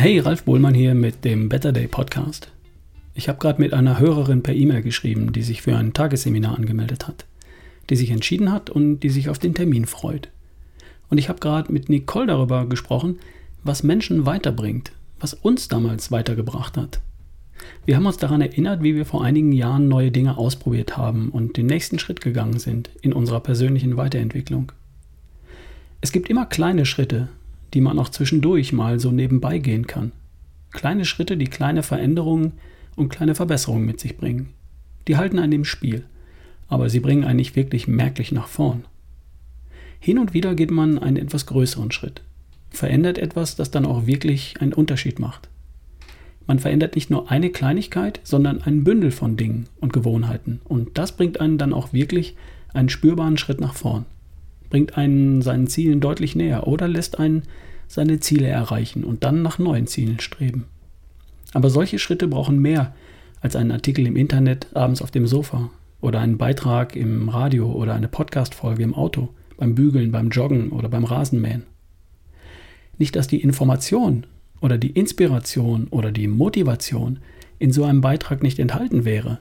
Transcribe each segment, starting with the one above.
Hey, Ralf Bohlmann hier mit dem Better Day Podcast. Ich habe gerade mit einer Hörerin per E-Mail geschrieben, die sich für ein Tagesseminar angemeldet hat, die sich entschieden hat und die sich auf den Termin freut. Und ich habe gerade mit Nicole darüber gesprochen, was Menschen weiterbringt, was uns damals weitergebracht hat. Wir haben uns daran erinnert, wie wir vor einigen Jahren neue Dinge ausprobiert haben und den nächsten Schritt gegangen sind in unserer persönlichen Weiterentwicklung. Es gibt immer kleine Schritte, die man auch zwischendurch mal so nebenbei gehen kann. Kleine Schritte, die kleine Veränderungen und kleine Verbesserungen mit sich bringen. Die halten einen im Spiel, aber sie bringen einen nicht wirklich merklich nach vorn. Hin und wieder geht man einen etwas größeren Schritt, verändert etwas, das dann auch wirklich einen Unterschied macht. Man verändert nicht nur eine Kleinigkeit, sondern ein Bündel von Dingen und Gewohnheiten und das bringt einen dann auch wirklich einen spürbaren Schritt nach vorn bringt einen seinen Zielen deutlich näher oder lässt einen seine Ziele erreichen und dann nach neuen Zielen streben. Aber solche Schritte brauchen mehr als einen Artikel im Internet abends auf dem Sofa oder einen Beitrag im Radio oder eine Podcast-Folge im Auto, beim Bügeln, beim Joggen oder beim Rasenmähen. Nicht, dass die Information oder die Inspiration oder die Motivation in so einem Beitrag nicht enthalten wäre.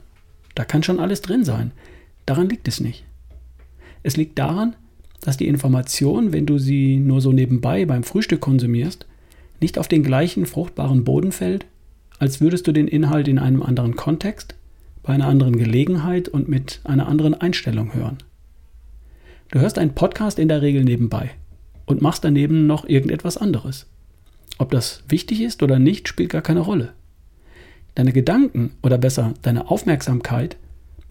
Da kann schon alles drin sein. Daran liegt es nicht. Es liegt daran, dass die Information, wenn du sie nur so nebenbei beim Frühstück konsumierst, nicht auf den gleichen fruchtbaren Boden fällt, als würdest du den Inhalt in einem anderen Kontext, bei einer anderen Gelegenheit und mit einer anderen Einstellung hören. Du hörst einen Podcast in der Regel nebenbei und machst daneben noch irgendetwas anderes. Ob das wichtig ist oder nicht, spielt gar keine Rolle. Deine Gedanken oder besser deine Aufmerksamkeit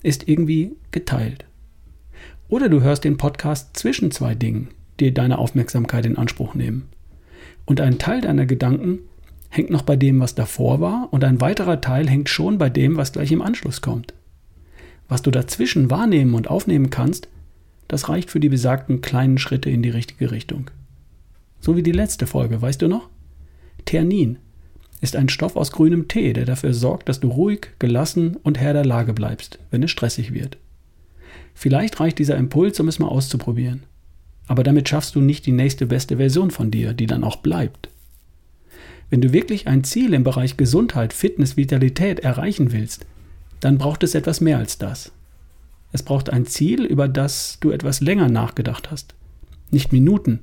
ist irgendwie geteilt. Oder du hörst den Podcast zwischen zwei Dingen, die deine Aufmerksamkeit in Anspruch nehmen. Und ein Teil deiner Gedanken hängt noch bei dem, was davor war, und ein weiterer Teil hängt schon bei dem, was gleich im Anschluss kommt. Was du dazwischen wahrnehmen und aufnehmen kannst, das reicht für die besagten kleinen Schritte in die richtige Richtung. So wie die letzte Folge, weißt du noch? Ternin ist ein Stoff aus grünem Tee, der dafür sorgt, dass du ruhig, gelassen und Herr der Lage bleibst, wenn es stressig wird. Vielleicht reicht dieser Impuls, um es mal auszuprobieren. Aber damit schaffst du nicht die nächste beste Version von dir, die dann auch bleibt. Wenn du wirklich ein Ziel im Bereich Gesundheit, Fitness, Vitalität erreichen willst, dann braucht es etwas mehr als das. Es braucht ein Ziel, über das du etwas länger nachgedacht hast. Nicht Minuten,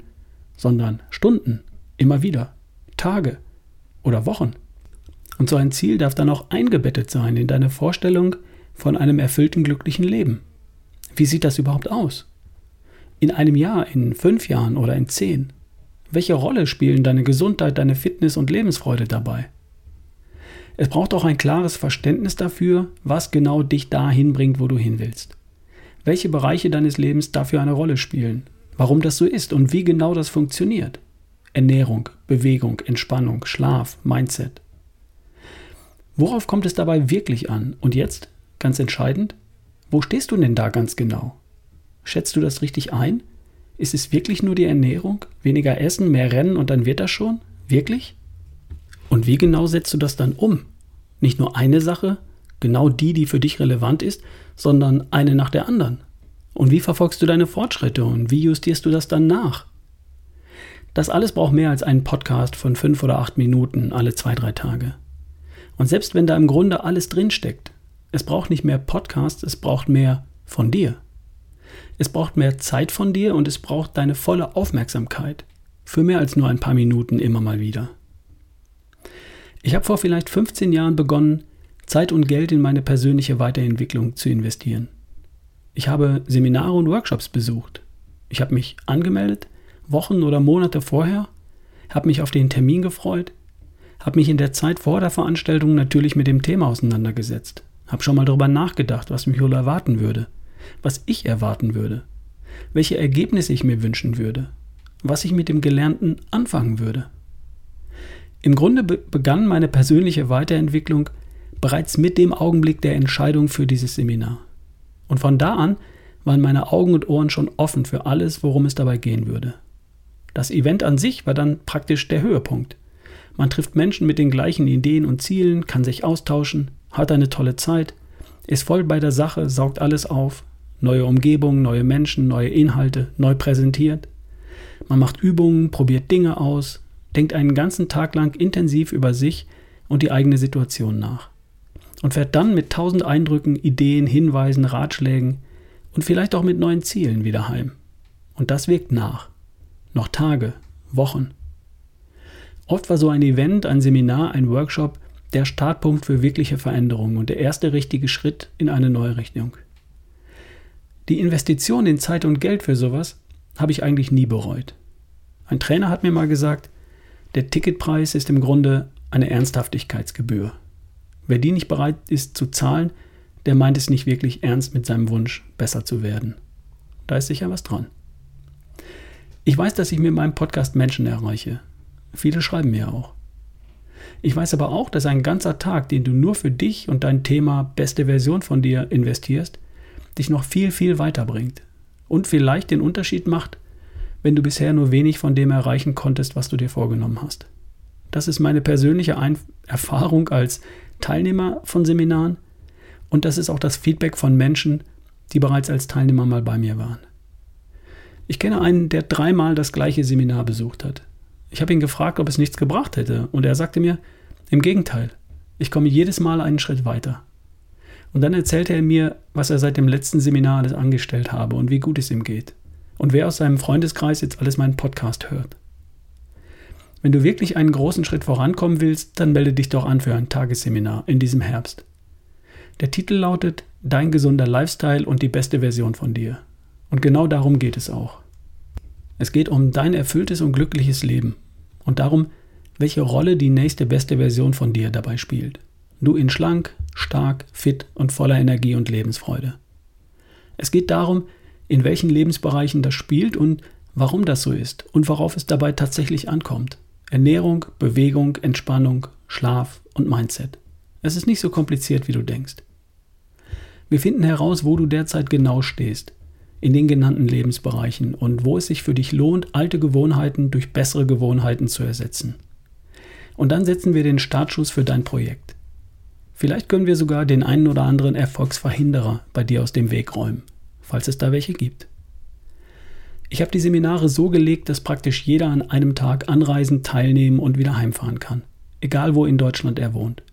sondern Stunden, immer wieder, Tage oder Wochen. Und so ein Ziel darf dann auch eingebettet sein in deine Vorstellung von einem erfüllten, glücklichen Leben. Wie sieht das überhaupt aus? In einem Jahr, in fünf Jahren oder in zehn? Welche Rolle spielen deine Gesundheit, deine Fitness und Lebensfreude dabei? Es braucht auch ein klares Verständnis dafür, was genau dich dahin bringt, wo du hin willst. Welche Bereiche deines Lebens dafür eine Rolle spielen, warum das so ist und wie genau das funktioniert. Ernährung, Bewegung, Entspannung, Schlaf, Mindset. Worauf kommt es dabei wirklich an? Und jetzt, ganz entscheidend, wo stehst du denn da ganz genau? Schätzt du das richtig ein? Ist es wirklich nur die Ernährung? Weniger essen, mehr rennen und dann wird das schon? Wirklich? Und wie genau setzt du das dann um? Nicht nur eine Sache, genau die, die für dich relevant ist, sondern eine nach der anderen. Und wie verfolgst du deine Fortschritte und wie justierst du das dann nach? Das alles braucht mehr als einen Podcast von fünf oder acht Minuten alle zwei, drei Tage. Und selbst wenn da im Grunde alles drinsteckt, es braucht nicht mehr Podcasts, es braucht mehr von dir. Es braucht mehr Zeit von dir und es braucht deine volle Aufmerksamkeit. Für mehr als nur ein paar Minuten immer mal wieder. Ich habe vor vielleicht 15 Jahren begonnen, Zeit und Geld in meine persönliche Weiterentwicklung zu investieren. Ich habe Seminare und Workshops besucht. Ich habe mich angemeldet, Wochen oder Monate vorher, habe mich auf den Termin gefreut, habe mich in der Zeit vor der Veranstaltung natürlich mit dem Thema auseinandergesetzt. Hab schon mal darüber nachgedacht, was mich wohl erwarten würde, was ich erwarten würde, welche Ergebnisse ich mir wünschen würde, was ich mit dem Gelernten anfangen würde. Im Grunde be begann meine persönliche Weiterentwicklung bereits mit dem Augenblick der Entscheidung für dieses Seminar. Und von da an waren meine Augen und Ohren schon offen für alles, worum es dabei gehen würde. Das Event an sich war dann praktisch der Höhepunkt. Man trifft Menschen mit den gleichen Ideen und Zielen, kann sich austauschen, hat eine tolle Zeit, ist voll bei der Sache, saugt alles auf, neue Umgebung, neue Menschen, neue Inhalte, neu präsentiert. Man macht Übungen, probiert Dinge aus, denkt einen ganzen Tag lang intensiv über sich und die eigene Situation nach und fährt dann mit tausend Eindrücken, Ideen, Hinweisen, Ratschlägen und vielleicht auch mit neuen Zielen wieder heim. Und das wirkt nach. Noch Tage, Wochen. Oft war so ein Event, ein Seminar, ein Workshop der Startpunkt für wirkliche Veränderungen und der erste richtige Schritt in eine neue Richtung. Die Investition in Zeit und Geld für sowas habe ich eigentlich nie bereut. Ein Trainer hat mir mal gesagt, der Ticketpreis ist im Grunde eine Ernsthaftigkeitsgebühr. Wer die nicht bereit ist zu zahlen, der meint es nicht wirklich ernst mit seinem Wunsch, besser zu werden. Da ist sicher was dran. Ich weiß, dass ich mit meinem Podcast Menschen erreiche. Viele schreiben mir auch. Ich weiß aber auch, dass ein ganzer Tag, den du nur für dich und dein Thema beste Version von dir investierst, dich noch viel, viel weiterbringt und vielleicht den Unterschied macht, wenn du bisher nur wenig von dem erreichen konntest, was du dir vorgenommen hast. Das ist meine persönliche Ein Erfahrung als Teilnehmer von Seminaren und das ist auch das Feedback von Menschen, die bereits als Teilnehmer mal bei mir waren. Ich kenne einen, der dreimal das gleiche Seminar besucht hat. Ich habe ihn gefragt, ob es nichts gebracht hätte, und er sagte mir, im Gegenteil, ich komme jedes Mal einen Schritt weiter. Und dann erzählte er mir, was er seit dem letzten Seminar alles angestellt habe und wie gut es ihm geht. Und wer aus seinem Freundeskreis jetzt alles meinen Podcast hört. Wenn du wirklich einen großen Schritt vorankommen willst, dann melde dich doch an für ein Tagesseminar in diesem Herbst. Der Titel lautet Dein gesunder Lifestyle und die beste Version von dir. Und genau darum geht es auch. Es geht um dein erfülltes und glückliches Leben und darum, welche Rolle die nächste beste Version von dir dabei spielt. Du in schlank, stark, fit und voller Energie und Lebensfreude. Es geht darum, in welchen Lebensbereichen das spielt und warum das so ist und worauf es dabei tatsächlich ankommt. Ernährung, Bewegung, Entspannung, Schlaf und Mindset. Es ist nicht so kompliziert, wie du denkst. Wir finden heraus, wo du derzeit genau stehst, in den genannten Lebensbereichen und wo es sich für dich lohnt, alte Gewohnheiten durch bessere Gewohnheiten zu ersetzen. Und dann setzen wir den Startschuss für dein Projekt. Vielleicht können wir sogar den einen oder anderen Erfolgsverhinderer bei dir aus dem Weg räumen, falls es da welche gibt. Ich habe die Seminare so gelegt, dass praktisch jeder an einem Tag anreisen, teilnehmen und wieder heimfahren kann, egal wo in Deutschland er wohnt.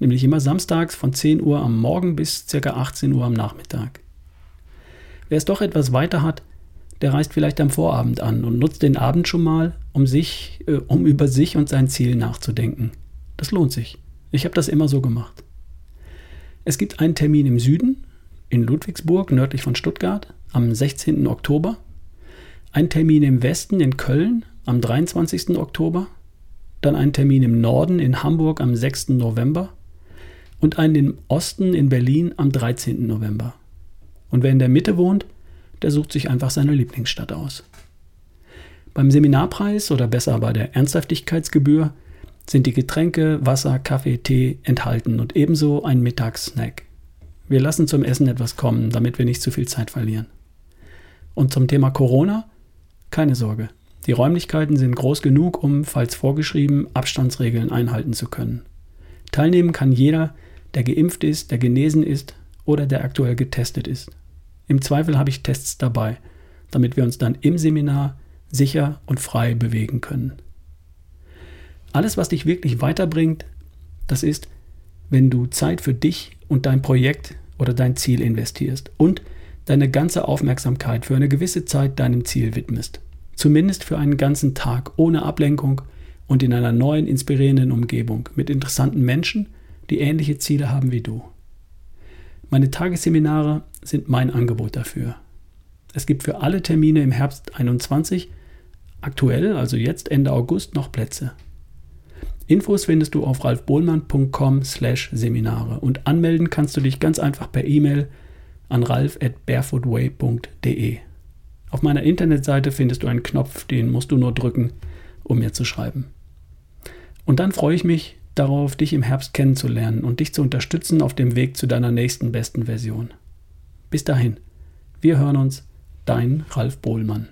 Nämlich immer samstags von 10 Uhr am Morgen bis ca. 18 Uhr am Nachmittag. Wer es doch etwas weiter hat, der reist vielleicht am Vorabend an und nutzt den Abend schon mal, um sich, äh, um über sich und sein Ziel nachzudenken. Das lohnt sich. Ich habe das immer so gemacht. Es gibt einen Termin im Süden, in Ludwigsburg, nördlich von Stuttgart, am 16. Oktober. Einen Termin im Westen, in Köln, am 23. Oktober. Dann einen Termin im Norden, in Hamburg, am 6. November. Und einen im Osten, in Berlin, am 13. November. Und wer in der Mitte wohnt, der sucht sich einfach seine Lieblingsstadt aus. Beim Seminarpreis oder besser bei der Ernsthaftigkeitsgebühr sind die Getränke, Wasser, Kaffee, Tee enthalten und ebenso ein Mittagssnack. Wir lassen zum Essen etwas kommen, damit wir nicht zu viel Zeit verlieren. Und zum Thema Corona? Keine Sorge. Die Räumlichkeiten sind groß genug, um, falls vorgeschrieben, Abstandsregeln einhalten zu können. Teilnehmen kann jeder, der geimpft ist, der genesen ist oder der aktuell getestet ist. Im Zweifel habe ich Tests dabei, damit wir uns dann im Seminar sicher und frei bewegen können. Alles, was dich wirklich weiterbringt, das ist, wenn du Zeit für dich und dein Projekt oder dein Ziel investierst und deine ganze Aufmerksamkeit für eine gewisse Zeit deinem Ziel widmest. Zumindest für einen ganzen Tag ohne Ablenkung und in einer neuen, inspirierenden Umgebung mit interessanten Menschen, die ähnliche Ziele haben wie du. Meine Tagesseminare sind mein Angebot dafür. Es gibt für alle Termine im Herbst 21 aktuell, also jetzt Ende August, noch Plätze. Infos findest du auf ralfbohlmann.com/seminare und anmelden kannst du dich ganz einfach per E-Mail an ralf@barefootway.de. Auf meiner Internetseite findest du einen Knopf, den musst du nur drücken, um mir zu schreiben. Und dann freue ich mich, darauf, dich im Herbst kennenzulernen und dich zu unterstützen auf dem Weg zu deiner nächsten besten Version. Bis dahin, wir hören uns, dein Ralf Bohlmann.